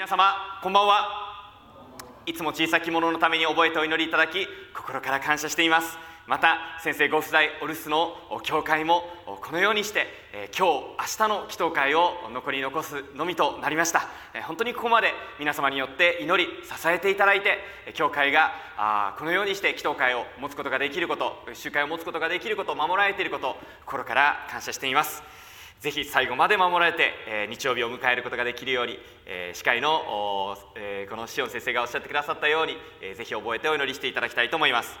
皆様こんばんは。いつも小さき者のために覚えてお祈りいただき心から感謝しています。また先生ご夫妻お留守の教会もこのようにして、えー、今日明日の祈祷会を残り残すのみとなりました、えー、本当にここまで皆様によって祈り支えていただいて教会があこのようにして祈祷会を持つことができること集会を持つことができること守られていること心から感謝しています。ぜひ最後まで守られて、えー、日曜日を迎えることができるように、えー、司会の、えー、このシオン先生がおっしゃってくださったように、えー、ぜひ覚えてお祈りしていただきたいと思います。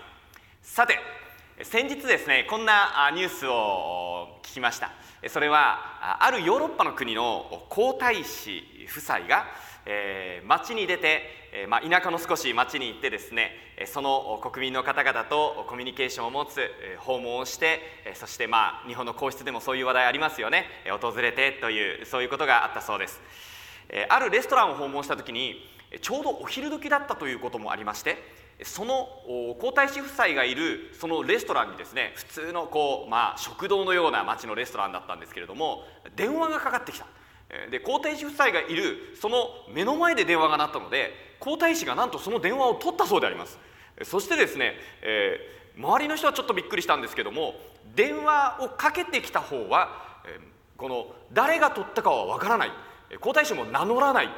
さて先日ですねこんなニュースを聞きました。それはあるヨーロッパの国の皇太子夫妻が、えー、町に出て、えーまあ、田舎の少し町に行ってですねその国民の方々とコミュニケーションを持つ訪問をしてそしてまあ日本の皇室でもそういう話題ありますよね。訪れてというそういうことがあったそうです。あるレストランを訪問した時にちょうどお昼時だったということもありましてその皇太子夫妻がいるそのレストランにですね普通のこう、まあ、食堂のような町のレストランだったんですけれども電話がかかってきた。で皇太子夫妻がいるその目の前で電話が鳴ったので皇太子がなんとその電話を取ったそうであります。そしてですね、えー、周りの人はちょっとびっくりしたんですけども電話をかけてきた方は、え、この誰が取ったかはわからない。皇太子も名乗らない。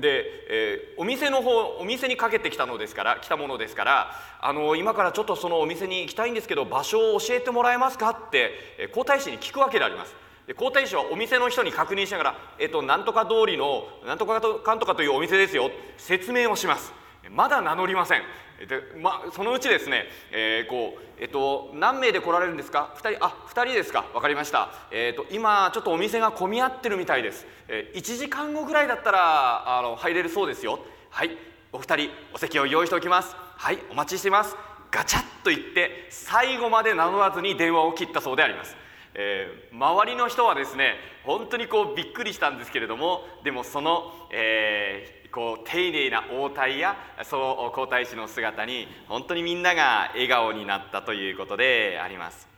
で、えー、お店の方お店にかけてきたのですから来たものですからあの今からちょっとそのお店に行きたいんですけど場所を教えてもらえますかって、皇太子に聞くわけであります。で皇太子はお店の人に確認しながら「えっとなんとか通りのなんとかかんとかというお店ですよ」説明をします。まだ名乗りません。で、まあ、そのうちですね、えー、こうえっと何名で来られるんですか？2人あ2人ですか？分かりました、えーと、今ちょっとお店が混み合ってるみたいです、えー、1時間後ぐらいだったらあの入れるそうですよ。はい。お二人お席を用意しておきます。はい。お待ちしています。ガチャッと言って最後まで名乗らずに電話を切ったそうであります。えー、周りの人はですね本当にこうびっくりしたんですけれどもでもその、えー、こう丁寧な応対やその皇太子の姿に本当にみんなが笑顔になったということであります。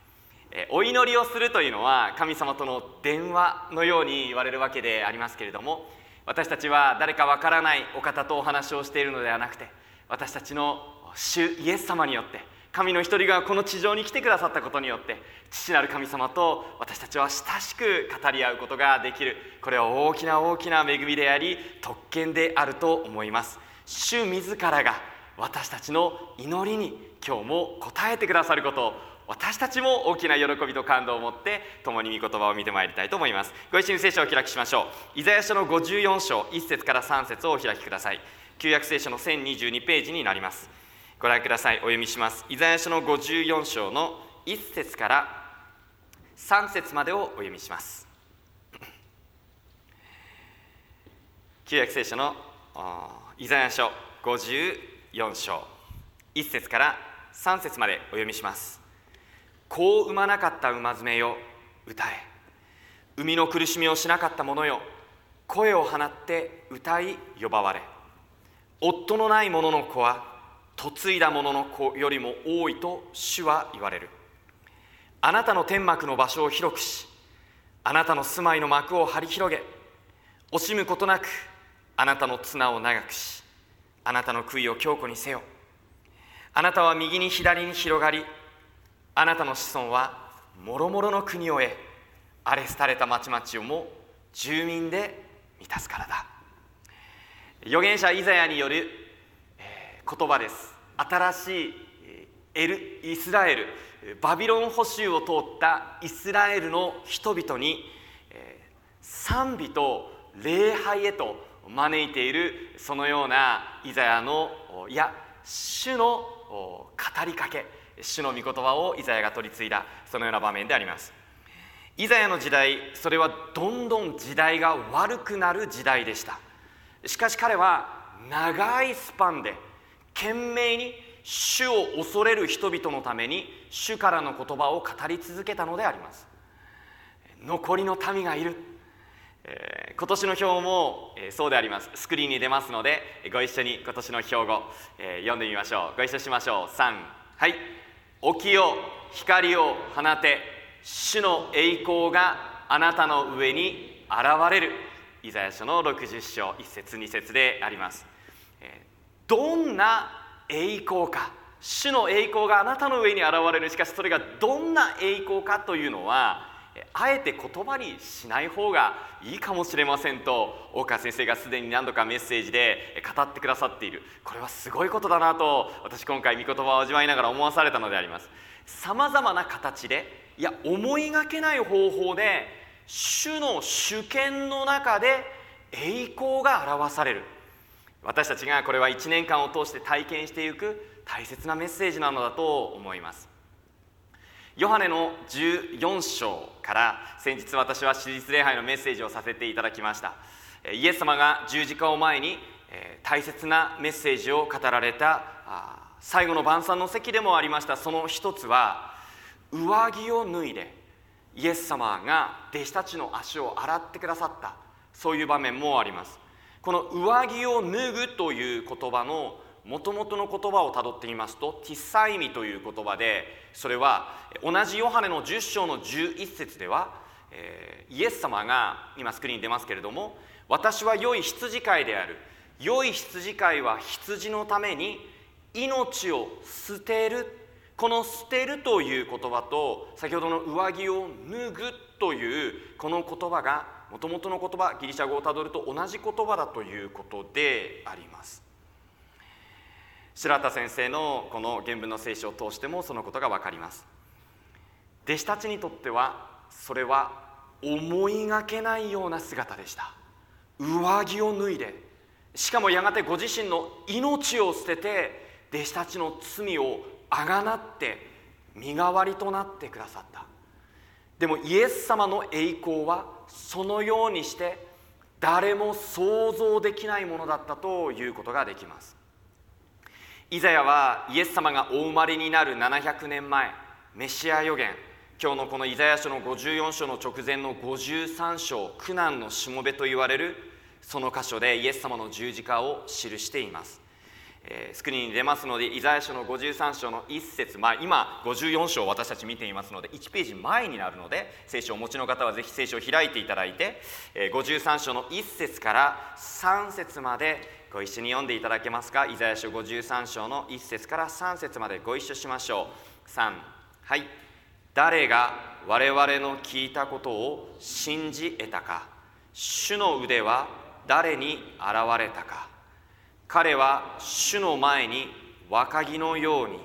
え、お祈りをするというのは神様との電話のように言われるわけでありますけれども私たちは誰かわからないお方とお話をしているのではなくて私たちの主イエス様によって神の一人がこの地上に来てくださったことによって父なる神様と私たちは親しく語り合うことができる。これは大きな大きな恵みであり特権であると思います。主自らが私たちの祈りに今日も応えてくださることを私たちも大きな喜びと感動を持って共に御言葉を見てまいりたいと思います。ご一緒に聖書をお開きしましょう。イザヤ書の54章1節から3節をお開きください。旧約聖書の1022ページになります。ご覧ください。お読みします。イザヤ書の54章の1節から3節までをお読みします。旧約聖書のイザヤ書54章。1節から3節までお読みします。こう産まなかった馬詰めよ歌え。生みの苦しみをしなかった者よ声を放って歌い呼ばわれ。夫のない者の子は嫁いだ者の子よりも多いと主は言われる。あなたの天幕の場所を広くしあなたの住まいの幕を張り広げ惜しむことなくあなたの綱を長くしあなたの杭を強固にせよ。あなたは右に左に広がりあなたの子孫はもろもろの国を得荒れ廃れた町々をも住民で満たすからだ。預言者イザヤによる言葉です。新しいエルイスラエル。バビロン捕囚を通ったイスラエルの人々に賛美と礼拝へと招いているそのようなイザヤのいや主の語りかけ。主の御言葉をイザヤが取り継いだそのような場面であります。イザヤの時代それはどんどん時代が悪くなる時代でした。しかし彼は長いスパンで懸命に主を恐れる人々のために主からの言葉を語り続けたのであります。残りの民がいる、えー、今年の表も、えー、そうであります。スクリーンに出ますのでご一緒に今年の標語、えー、読んでみましょう。ご一緒しましょう。3はい。起きよ光を放て主の栄光があなたの上に現れる。イイザヤ書の60章1節2節であります。どんな栄光か主の栄光があなたの上に現れるしかしそれがどんな栄光かというのはあえて言葉にしない方がいいかもしれませんと大川先生がすでに何度かメッセージで語ってくださっている。これはすごいことだなと私今回御言葉を味わいながら思わされたのであります。さまざまな形でいや思いがけない方法で主の主権の中で栄光が表される。私たちがこれは1年間を通して体験していく大切なメッセージなのだと思います。ヨハネの14章から先日私は史実礼拝のメッセージをさせていただきました。イエス様が十字架を前に大切なメッセージを語られた最後の晩餐の席でもありました。その一つは上着を脱いでイエス様が弟子たちの足を洗ってくださった。そういう場面もあります。この上着を脱ぐという言葉のもともとの言葉をたどってみますとティッサイミという言葉でそれは同じヨハネの10章の11節では、えー、イエス様が今スクリーンに出ますけれども私は良い羊飼いである。良い羊飼いは羊のために命を捨てる。この捨てるという言葉と先ほどの上着を脱ぐというこの言葉がもともとの言葉ギリシャ語をたどると同じ言葉だということであります。白田先生のこの原文の聖書を通してもそのことが分かります。弟子たちにとってはそれは思いがけないような姿でした。上着を脱いでしかもやがてご自身の命を捨てて弟子たちの罪をあがなって身代わりとなってくださった。でもイエス様の栄光はそのようにして誰も想像できないものだったということができます。イザヤはイエス様がお生まれになる700年前メシア予言。今日のこのイザヤ書の54章の直前の53章苦難のしもべと言われるその箇所でイエス様の十字架を記しています。えスクリーンに出ますのでイザヤ書の53章の1節まあ今54章私たち見ていますので1ページ前になるので聖書をお持ちの方はぜひ聖書を開いていただいて、え53章の1節から3節までご一緒に読んでいただけますか？イザヤ書53章の1節から3節までご一緒しましょう。3はい。誰が我々の聞いたことを信じ得たか主の腕は誰に現れたか？彼は主の前に若木のように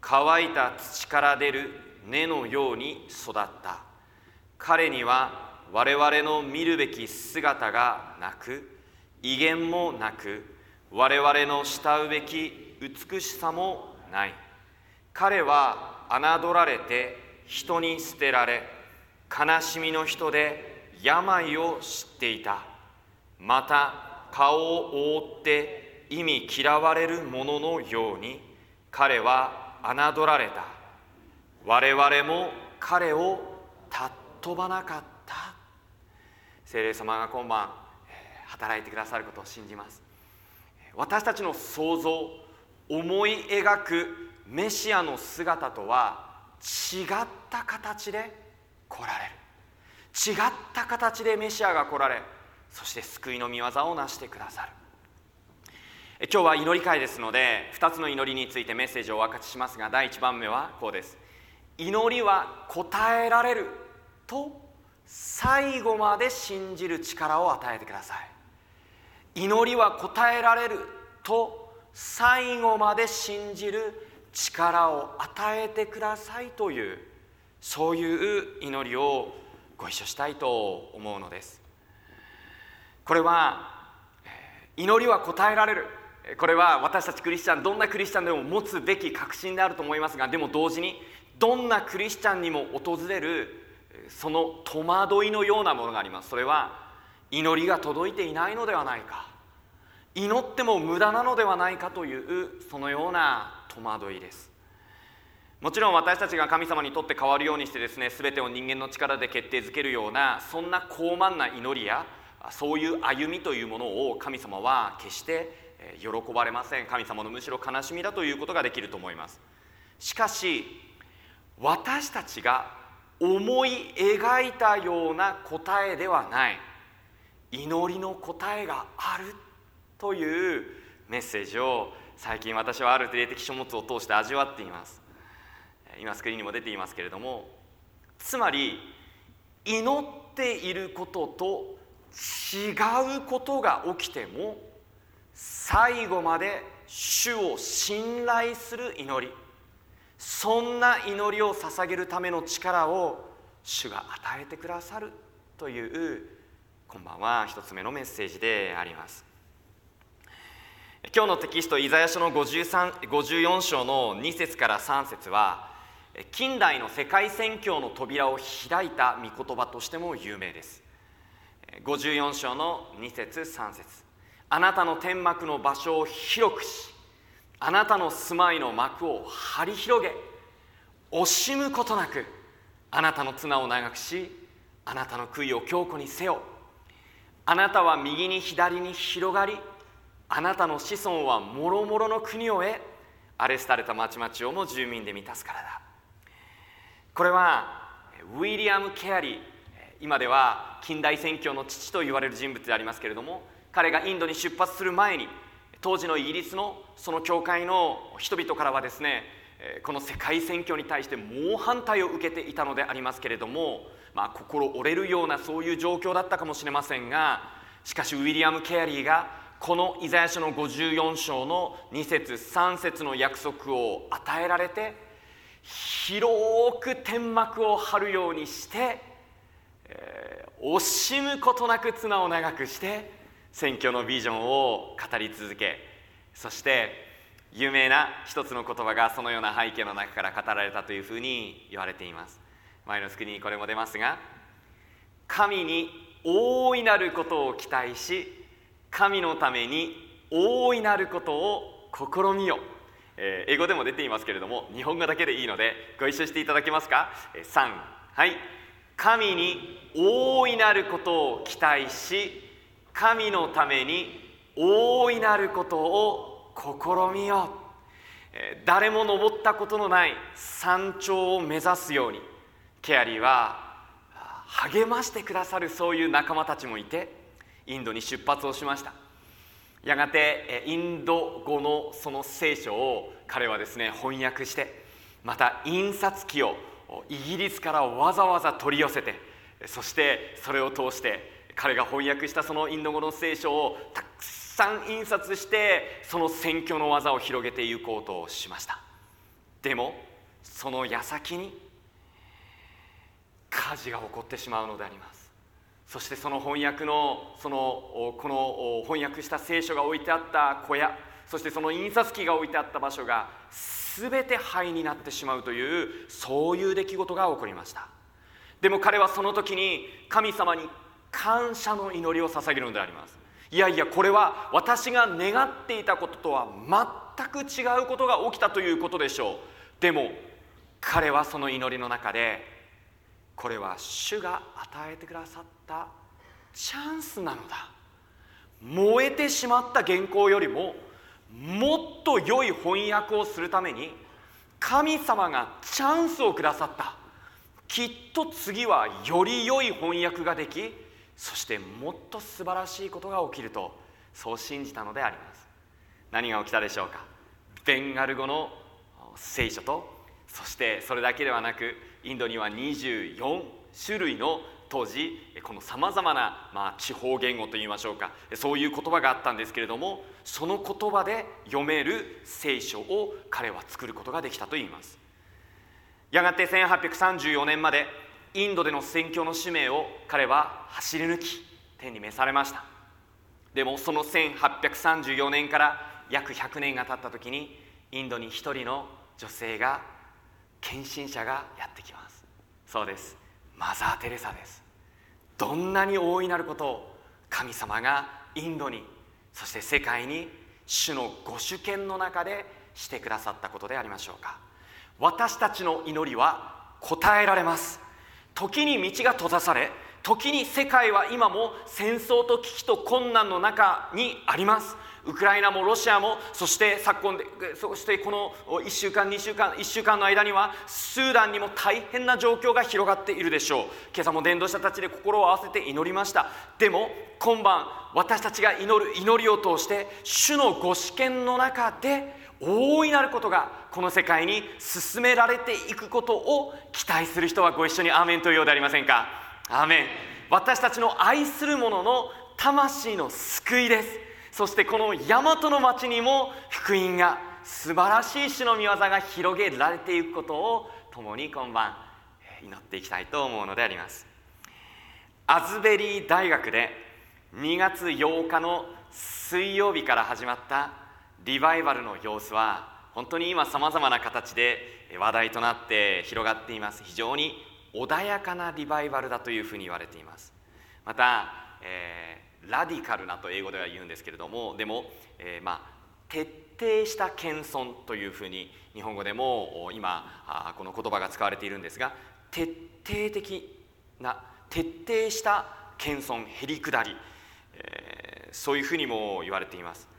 乾いた土から出る根のように育った。彼には我々の見るべき姿がなく威厳もなく我々の慕うべき美しさもない。彼は侮られて人に捨てられ悲しみの人で病を知っていた。また顔を覆って意味嫌われる者ののように彼は侮られた我々も彼を尊ばなかった聖霊様が今晩働いてくださることを信じます私たちの想像思い描くメシアの姿とは違った形で来られる違った形でメシアが来られそして救いの御業を成してくださる今日は祈り会ですので2つの祈りについてメッセージをお分かちしますが第1番目はこうです。祈りは答えられると最後まで信じる力を与えてください。祈りは答えられると最後まで信じる力を与えてくださいというそういう祈りをご一緒したいと思うのです。これは祈りは答えられるこれは私たちクリスチャンどんなクリスチャンでも持つべき確信であると思いますがでも同時にどんなクリスチャンにも訪れるその戸惑いのようなものがあります。それは祈りが届いていないのではないか。祈っても無駄なのではないかというそのような戸惑いです。もちろん私たちが神様にとって変わるようにしてですね全てを人間の力で決定づけるようなそんな高慢な祈りやそういう歩みというものを神様は決して喜ばれません。神様のむしろ悲しみだということができると思います。しかし私たちが思い描いたような答えではない。祈りの答えがあるというメッセージを最近私はある霊的書物を通して味わっています。今スクリーンにも出ていますけれどもつまり祈っていることと違うことが起きても最後まで主を信頼する祈り。そんな祈りを捧げるための力を主が与えてくださるというこんばんは一つ目のメッセージであります。今日のテキストイザヤ書の54章の2節から3節は近代の世界宣教の扉を開いた御言葉としても有名です。54章の2節3節。あなたの天幕の場所を広くしあなたの住まいの幕を張り広げ惜しむことなくあなたの綱を長くしあなたの杭を強固にせよあなたは右に左に広がりあなたの子孫はもろもろの国を得アレスタれた町々をも住民で満たすからだ。これはウィリアム・ケアリー今では近代宣教の父と言われる人物でありますけれども彼がインドに出発する前に当時のイギリスのその教会の人々からはですねこの世界宣教に対して猛反対を受けていたのでありますけれども、まあ、心折れるようなそういう状況だったかもしれませんがしかしウィリアム・ケアリーがこのイザヤ書の54章の2節3節の約束を与えられて広く天幕を張るようにして、えー、惜しむことなく綱を長くして選挙のビジョンを語り続けそして有名な一つの言葉がそのような背景の中から語られたというふうに言われています。前のスクリーンにこれも出ますが神に大いなることを期待し神のために大いなることを試みよえー、英語でも出ていますけれども日本語だけでいいのでご一緒していただけますか、えー、3はい。神に大いなることを期待し神のために大いなることを試みよう、誰も登ったことのない山頂を目指すようにケアリーは励ましてくださるそういう仲間たちもいてインドに出発をしました。やがてインド語のその聖書を彼はですね翻訳してまた印刷機をイギリスからわざわざ取り寄せてそしてそれを通して彼が翻訳したそのインド語の聖書をたくさん印刷してその宣教の技を広げていこうとしました。でもその矢先に火事が起こってしまうのであります。そしてその翻訳のそのこの翻訳した聖書が置いてあった小屋そしてその印刷機が置いてあった場所が全て灰になってしまうというそういう出来事が起こりました。でも彼はその時に神様に感謝の祈りを捧げるのであります。いやいやこれは私が願っていたこととは全く違うことが起きたということでしょう。でも彼はその祈りの中でこれは主が与えてくださったチャンスなのだ。燃えてしまった原稿よりももっと良い翻訳をするために神様がチャンスをくださった。きっと次はより良い翻訳ができそしてもっと素晴らしいことが起きるとそう信じたのであります。何が起きたでしょうか？ベンガル語の聖書とそしてそれだけではなくインドには24種類の当時このさまざまな、まあ、地方言語といいましょうかそういう言葉があったんですけれどもその言葉で読める聖書を彼は作ることができたといいます。やがて1834年までインドでの宣教の使命を彼は走り抜き天に召されました。でもその1834年から約100年が経った時にインドに一人の女性が献身者がやってきます。そうです。マザー・テレサです。どんなに大いなることを神様がインドにそして世界に主のご主権の中でしてくださったことでありましょうか。私たちの祈りは答えられます。時に道が閉ざされ時に世界は今も戦争と危機と困難の中にあります。ウクライナもロシアもそして昨今でそしてこの1週間2週間1週間の間にはスーダンにも大変な状況が広がっているでしょう。今朝も伝道者たちで心を合わせて祈りました。でも今晩私たちが祈る祈りを通して主のご試験の中で大いなることがこの世界に進められていくことを期待する人はご一緒にアーメンというようでありませんか？アーメン。私たちの愛する者の魂の救いです。そしてこの大和の町にも福音が素晴らしい主の御業が広げられていくことを共に今晩祈っていきたいと思うのであります。アズベリー大学で2月8日の水曜日から始まったリバイバルの様子は本当に今さまざまな形で話題となって広がっています。非常に穏やかなリバイバルだというふうに言われています。また、えー、ラディカルなと英語では言うんですけれどもでも、えー、まあ、徹底した謙遜というふうに日本語でも今この言葉が使われているんですが徹底的な徹底した謙遜へりくだり、えー、そういうふうにも言われています。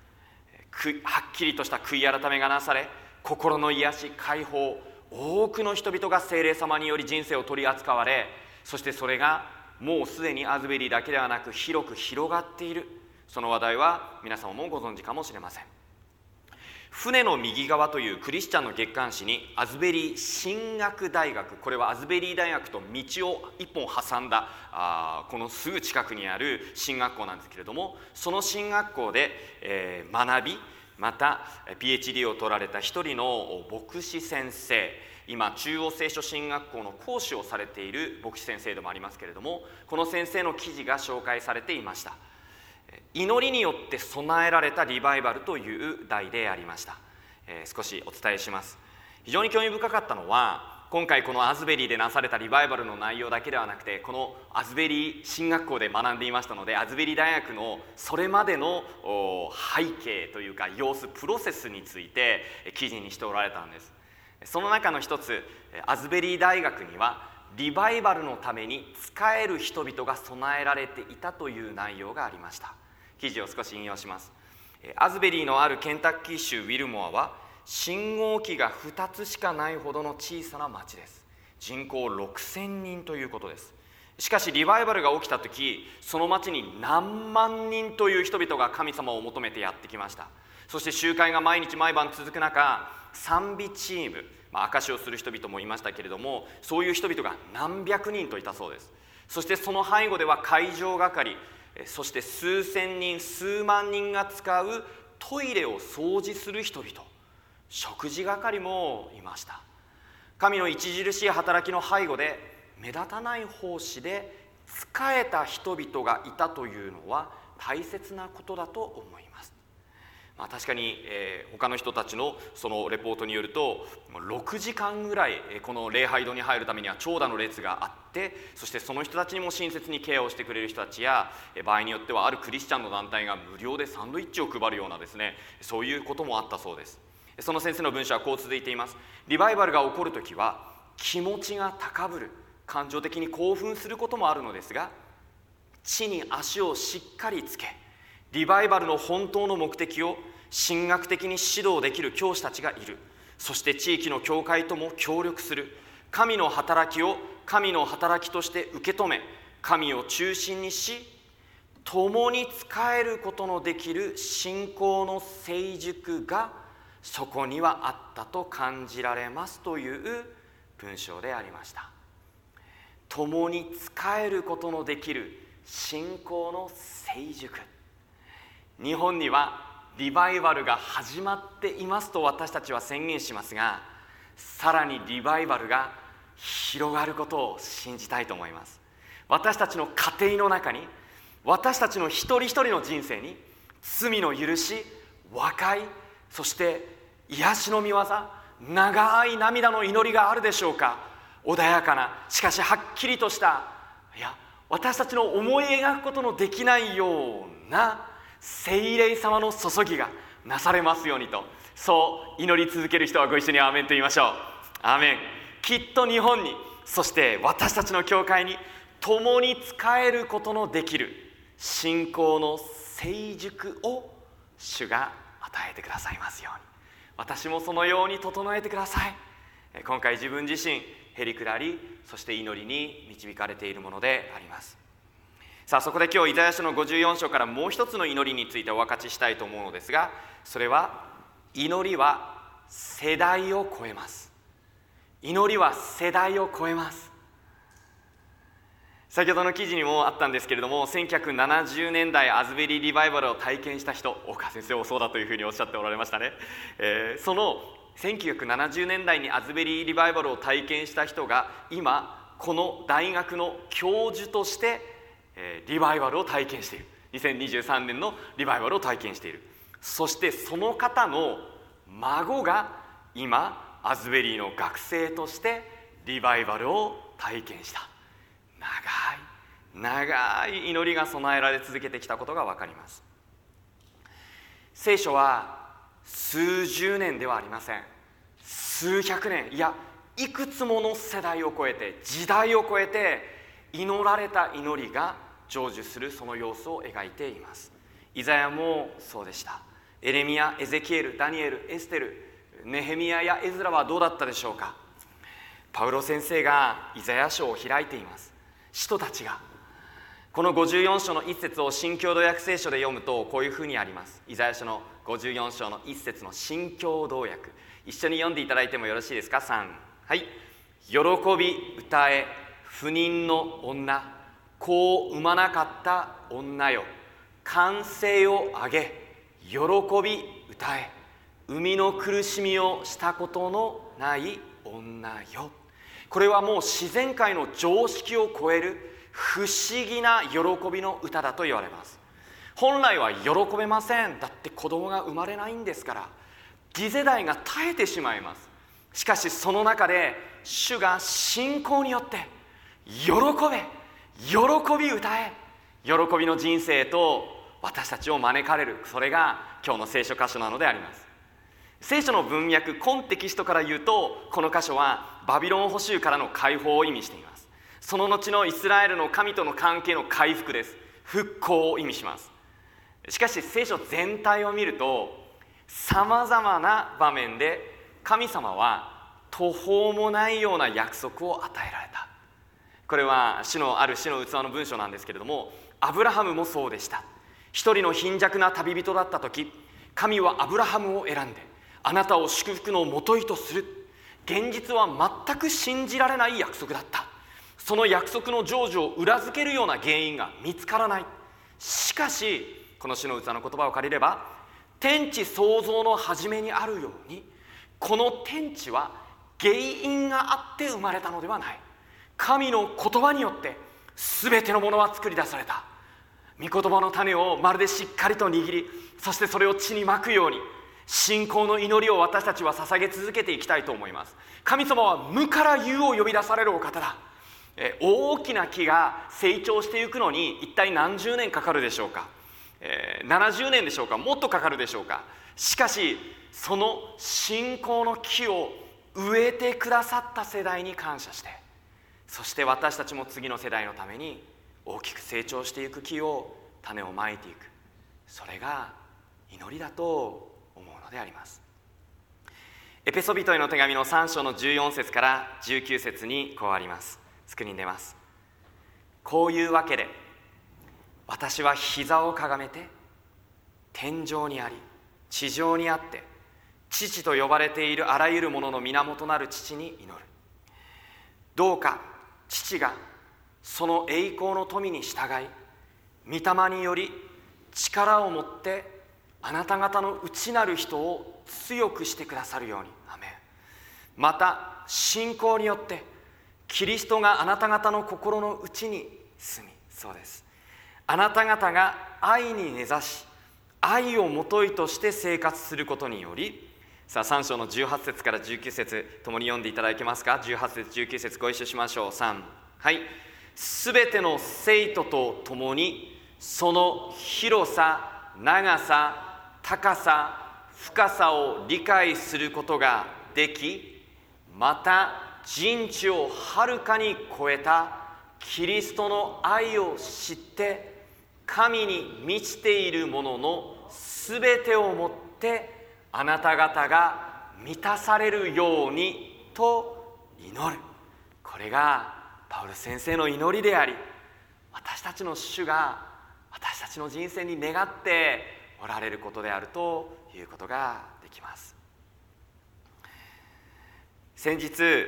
はっきりとした悔い改めがなされ心の癒し解放多くの人々が精霊様により人生を取り扱われそしてそれがもうすでにアズベリーだけではなく広く広がっている。その話題は皆様もご存知かもしれません。舟の右側というクリスチャンの月刊誌にアズベリー神学大学これはアズベリー大学と道を一本挟んだあこのすぐ近くにある神学校なんですけれどもその神学校で、えー、学びまた PhD を取られた一人の牧師先生今中央聖書神学校の講師をされている牧師先生でもありますけれどもこの先生の記事が紹介されていました。祈りによって備えられたリバイバルという題でありました、えー、少しお伝えします。非常に興味深かったのは今回このアズベリーでなされたリバイバルの内容だけではなくてこのアズベリー神学校で学んでいましたのでアズベリー大学のそれまでの背景というか様子プロセスについて記事にしておられたんです。その中の一つアズベリー大学にはリバイバルのために使える人々が備えられていたという内容がありました。記事を少し引用します。アズベリーのあるケンタッキー州ウィルモアは信号機が2つしかないほどの小さな町です。人口6000人ということです。しかしリバイバルが起きた時その町に何万人という人々が神様を求めてやってきました。そして集会が毎日毎晩続く中賛美チーム、まあ、証しをする人々もいましたけれどもそういう人々が何百人といたそうです。そしてその背後では会場係そして数千人数万人が使うトイレを掃除する人々。食事係もいました。神の著しい働きの背後で目立たない奉仕で仕えた人々がいたというのは大切なことだと思います、まあ、確かに、えー、他の人たちのそのレポートによると6時間ぐらいこの礼拝堂に入るためには長蛇の列があってそしてその人たちにも親切にケアをしてくれる人たちや場合によってはあるクリスチャンの団体が無料でサンドイッチを配るようなですねそういうこともあったそうです。その先生の文章はこう続いています。リバイバルが起こる時は気持ちが高ぶる。感情的に興奮することもあるのですが地に足をしっかりつけリバイバルの本当の目的を神学的に指導できる教師たちがいる。そして地域の教会とも協力する。神の働きを神の働きとして受け止め神を中心にし共に仕えることのできる信仰の成熟がそこにはあったと感じられますという文章でありました。共に仕えることのできる信仰の成熟。日本にはリバイバルが始まっていますと私たちは宣言しますがさらにリバイバルが広がることを信じたいと思います。私たちの家庭の中に私たちの一人一人の人生に罪の許し和解そして癒しの御業長い涙の祈りがあるでしょうか。穏やかなしかしはっきりとしたいや私たちの思い描くことのできないような聖霊様の注ぎがなされますようにと。そう祈り続ける人はご一緒にアーメンと言いましょう。アーメン。きっと日本にそして私たちの教会に共に使えることのできる信仰の成熟を主が与えてくださいますように。私もそのように整えてください。今回自分自身へりくだりそして祈りに導かれているものであります。さあそこで今日イザヤ書の54章からもう一つの祈りについてお分かちしたいと思うのですがそれは祈りは世代を超えます。祈りは世代を超えます。先ほどの記事にもあったんですけれども1970年代アズベリーリバイバルを体験した人岡先生もそうだというふうにおっしゃっておられましたね、えー、その1970年代にアズベリーリバイバルを体験した人が今この大学の教授としてえリバイバルを体験している。2023年のリバイバルを体験している。そしてその方の孫が今アズベリーの学生としてリバイバルを体験した。長い長い祈りが備えられ続けてきたことが分かります。聖書は数十年ではありません。数百年いやいくつもの世代を超えて時代を超えて祈られた祈りが成就するその様子を描いています。イザヤもそうでした。エレミアエゼキエルダニエルエステルネヘミヤやエズラはどうだったでしょうか。パウロ先生がイザヤ書を開いています。使徒たちが。この54章の一節を新共同訳聖書で読むとこういうふうにあります。イザヤ書の54章の一節の新共同訳。一緒に読んでいただいてもよろしいですか？3はい。喜び歌え不妊の女。子を産まなかった女よ。歓声を上げ喜び歌え。生みの苦しみをしたことのない女よ。これはもう自然界の常識を超える不思議な喜びの歌だと言われます。本来は喜べません。だって子供が生まれないんですから。次世代が耐えてしまいます。しかしその中で主が信仰によって喜べ。喜び歌え。喜びの人生と私たちを招かれる。それが今日の聖書箇所なのであります。聖書の文脈コンテキストから言うとこの箇所はバビロン捕囚からの解放を意味しています。その後のイスラエルの神との関係の回復です。復興を意味します。しかし聖書全体を見るとさまざまな場面で神様は途方もないような約束を与えられたこれは主のある死の器の文章なんですけれどもアブラハムもそうでした。一人の貧弱な旅人だった時神はアブラハムを選んであなたを祝福のもといとする。現実は全く信じられない約束だった。その約束の成就を裏付けるような原因が見つからない。しかしこの主の器の言葉を借りれば天地創造の初めにあるようにこの天地は原因があって生まれたのではない。神の言葉によって全てのものは作り出された。御言葉の種をまるでしっかりと握りそしてそれを地にまくように信仰の祈りを私たちは捧げ続けていきたいと思います。神様は無から有を呼び出されるお方だ。え大きな木が成長していくのに一体何十年かかるでしょうか、えー、70年でしょうか。もっとかかるでしょうか。しかしその信仰の木を植えてくださった世代に感謝してそして私たちも次の世代のために大きく成長していく木を種をまいていく。それが祈りだと思うのであります。エペソビトへの手紙の3章の14節から19節にこうあります。スクリーン出ます。こういうわけで私は膝をかがめて天井にあり地上にあって父と呼ばれているあらゆるものの源なる父に祈る。どうか父がその栄光の富に従い御霊により力を持ってあなた方の内なる人を強くしてくださるように。アメまた信仰によってキリストがあなた方の心の内に住みそうです。あなた方が愛に根ざし愛をもといとして生活することによりさあ3章の18節から19節共に読んでいただけますか？18節19節ご一緒しましょう。3はい。すべての生徒と共にその広さ長さ高さ深さを理解することができまた人知をはるかに超えたキリストの愛を知って神に満ちているもののすべてをもってあなた方が満たされるようにと祈る。これがパウル先生の祈りであり私たちの主が私たちの人生に願っておられることであるということができます。先日、えー、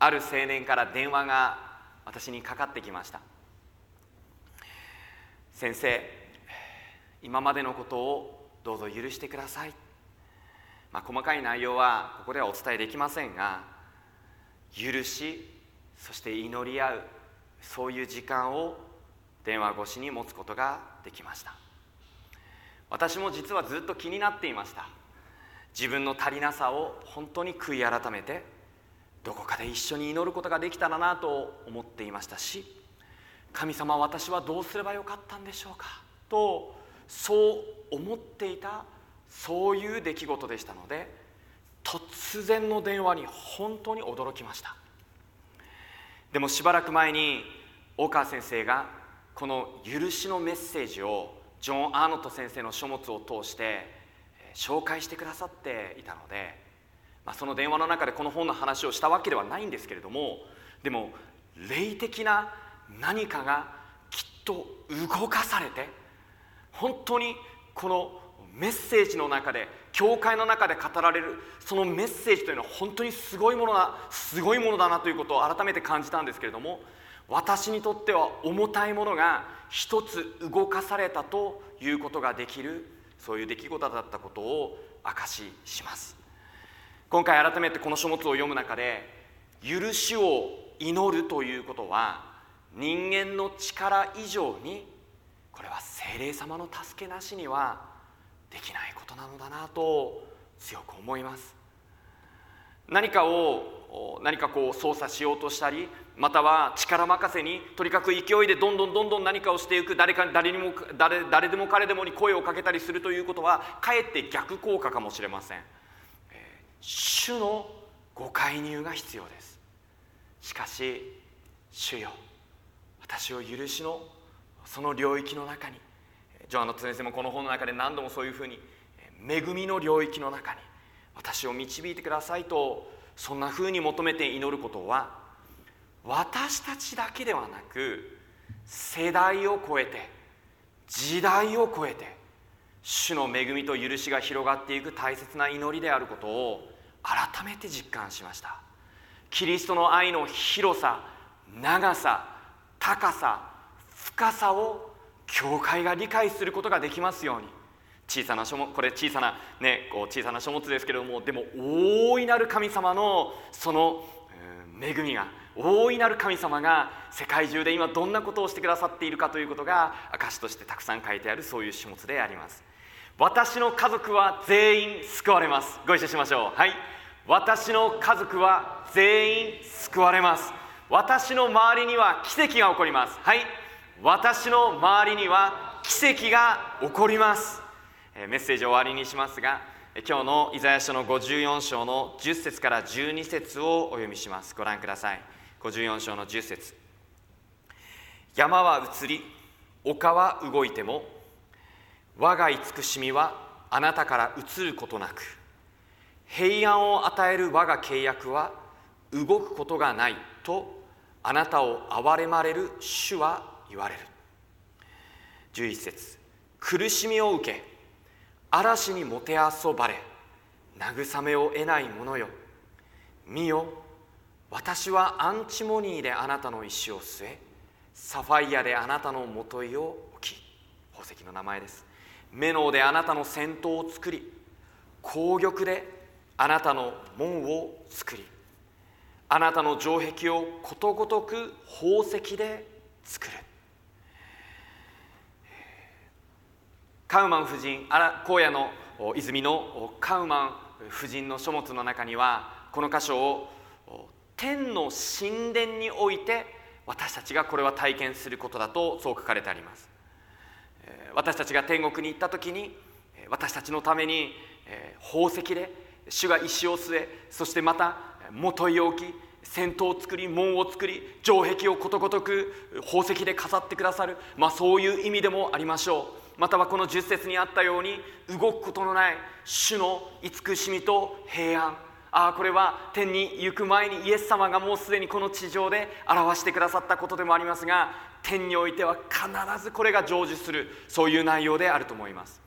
ある青年から電話が私にかかってきました。先生今までのことをどうぞ許してください、まあ、細かい内容はここではお伝えできませんが許しそして祈り合うそういう時間を電話越しに持つことができました。私も実はずっと気になっていました。自分の足りなさを本当に悔い改めてどこかで一緒に祈ることができたらなと思っていましたし神様私はどうすればよかったんでしょうかとそう思っていたそういう出来事でしたので突然の電話に本当に驚きました。でもしばらく前に大川先生がこの「許し」のメッセージをジョン・アーノット先生の書物を通して紹介してくださっていたので、まあ、その電話の中でこの本の話をしたわけではないんですけれどもでも霊的な何かがきっと動かされて本当にこのメッセージの中で教会の中で語られるそのメッセージというのは本当にすごいものだすごいものだなということを改めて感じたんですけれども私にとっては重たいものが一つ動かされたということができるそういう出来事だったことを証しします。今回改めてこの書物を読む中で許しを祈るということは人間の力以上にこれは精霊様の助けなしにはできないことなのだなと強く思います。何かを何かこう操作しようとしたりまたは力任せにとにかく勢いでどんどんどんどん何かをしていく誰か誰にも誰誰でも彼でもに声をかけたりするということはかえって逆効果かもしれません、えー、主のご介入が必要です。しかし主よ私を許しのその領域の中にジョアンの先生もこの本の中で何度もそういうふうに恵みの領域の中に私を導いてくださいとそんなふうに求めて祈ることは私たちだけではなく世代を超えて時代を超えて主の恵みと許しが広がっていく大切な祈りであることを改めて実感しました。キリストの愛の広さ長さ高さ深さを教会が理解することができますように。小さな書物これ小さなねこう小さな書物ですけれどもでも大いなる神様のその恵みが大いなる神様が世界中で今どんなことをしてくださっているかということが証としてたくさん書いてあるそういう書物であります。私の家族は全員救われます。ご一緒しましょう。はい。私の家族は全員救われます。私の周りには奇跡が起こります。はい。私の周りには奇跡が起こります。メッセージを終わりにしますが今日のイザヤ書の54章の10節から12節をお読みします。ご覧ください。54章の10節。山は移り丘は動いても我が慈しみはあなたから移ることなく平安を与える我が契約は動くことがないとあなたを憐れまれる主は言われる。11節苦しみを受け嵐にもてあそばれ慰めを得ない者よ。見よ私はアンチモニーであなたの石を据えサファイアであなたのもといを置き宝石の名前です。メノウであなたの先頭を作り紅玉であなたの門を作りあなたの城壁をことごとく宝石で作る。カウマン夫人荒野の泉のカウマン夫人の書物の中にはこの箇所を天の神殿において私たちがこれは体験することだとそう書かれてあります。私たちが天国に行った時に私たちのために宝石で主が石を据えそしてまた元いを置き戦闘を作り門を作り城壁をことごとく宝石で飾ってくださる、まあ、そういう意味でもありましょう。またはこの10節にあったように動くことのない主の慈しみと平安。ああこれは天に行く前にイエス様がもうすでにこの地上で表してくださったことでもありますが天においては必ずこれが成就するそういう内容であると思います。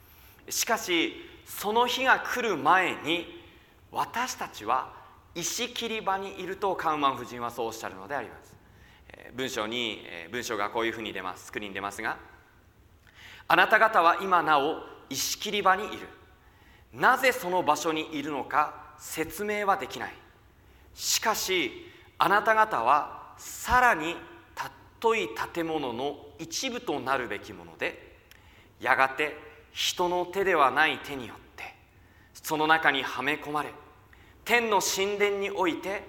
しかしその日が来る前に私たちは石切り場にいるとカウマン夫人はそうおっしゃるのであります。文章に文章がこういうふうに出ますスクリーン出ますがあなた方は今なお石切り場にいる。なぜその場所にいるのか説明はできない。しかしあなた方はさらに尊い建物の一部となるべきものでやがて人の手ではない手によってその中にはめ込まれ天の神殿において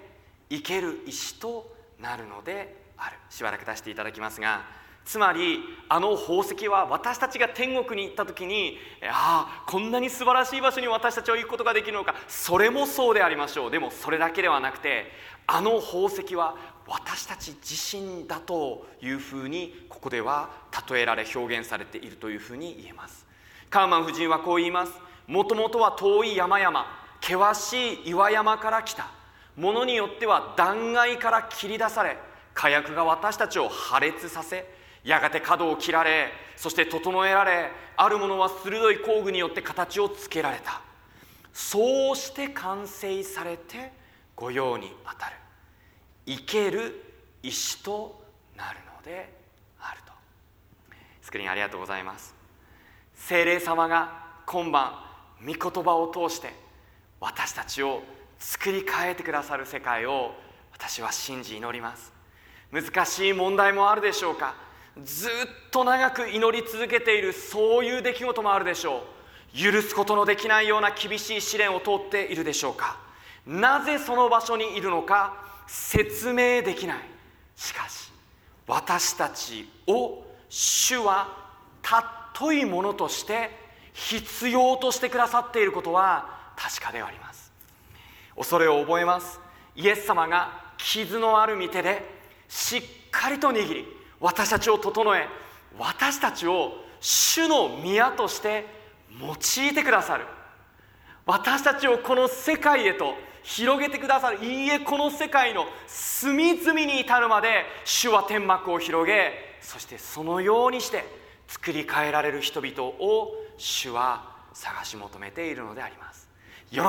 生ける石となるのである。しばらく出していただきますがつまりあの宝石は私たちが天国に行った時にああこんなに素晴らしい場所に私たちは行くことができるのか。それもそうでありましょう。でもそれだけではなくてあの宝石は私たち自身だというふうにここでは例えられ表現されているというふうに言えます。カーマン夫人はこう言います。もともとは遠い山々険しい岩山から来た。ものによっては断崖から切り出され火薬が私たちを破裂させやがて角を切られそして整えられあるものは鋭い工具によって形をつけられた。そうして完成されて御用にあたる。生ける石となるのであると。スクリーンありがとうございます。精霊様が今晩御言葉を通して私たちを作り変えてくださる世界を私は信じ祈ります。難しい問題もあるでしょうか？ずっと長く祈り続けているそういう出来事もあるでしょう。許すことのできないような厳しい試練を通っているでしょうか。なぜその場所にいるのか説明できない。しかし私たちを主は尊いものとして必要としてくださっていることは確かではあります。恐れを覚えます。イエス様が傷のある御手でしっかりと握り私たちを整え私たちを主の宮として用いてくださる。私たちをこの世界へと広げてくださる。いいえこの世界の隅々に至るまで主は天幕を広げそしてそのようにして作り変えられる人々を主は探し求めているのであります。喜べ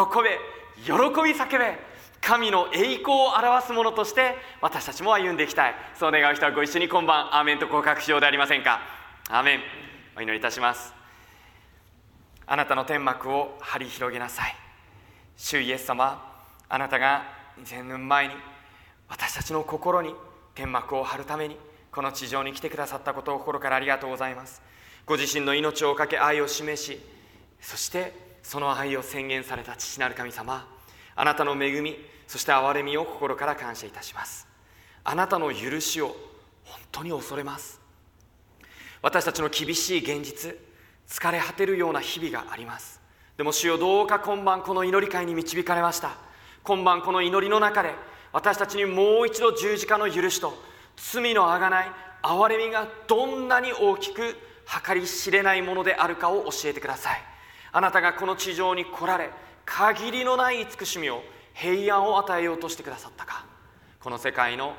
喜び叫べ神の栄光を表すものとして私たちも歩んでいきたい。そう願う人はご一緒に今晩アーメンと告白しようでありませんか？アーメン。お祈りいたします。あなたの天幕を張り広げなさい。主イエス様あなたが2000年前に私たちの心に天幕を張るためにこの地上に来てくださったことを心からありがとうございます。ご自身の命をかけ愛を示しそしてその愛を宣言された父なる神様あなたの恵みそして憐れみを心から感謝いたします。あなたの許しを本当に恐れます。私たちの厳しい現実疲れ果てるような日々があります。でも主よどうか今晩この祈り会に導かれました。今晩この祈りの中で私たちにもう一度十字架の許しと罪のあがない憐れみがどんなに大きく計り知れないものであるかを教えてください。あなたがこの地上に来られ限りのない慈しみを平安を与えようとしてくださったか。この世界の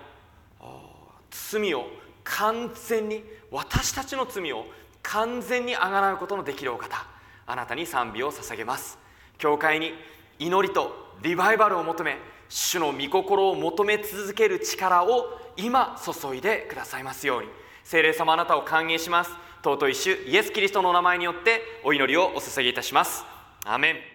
罪を完全に私たちの罪を完全にあがらうことのできるお方あなたに賛美を捧げます。教会に祈りとリバイバルを求め主の御心を求め続ける力を今注いでくださいますように。聖霊様あなたを歓迎します。尊い主イエス・キリストのお名前によってお祈りをお捧げいたします。アメン。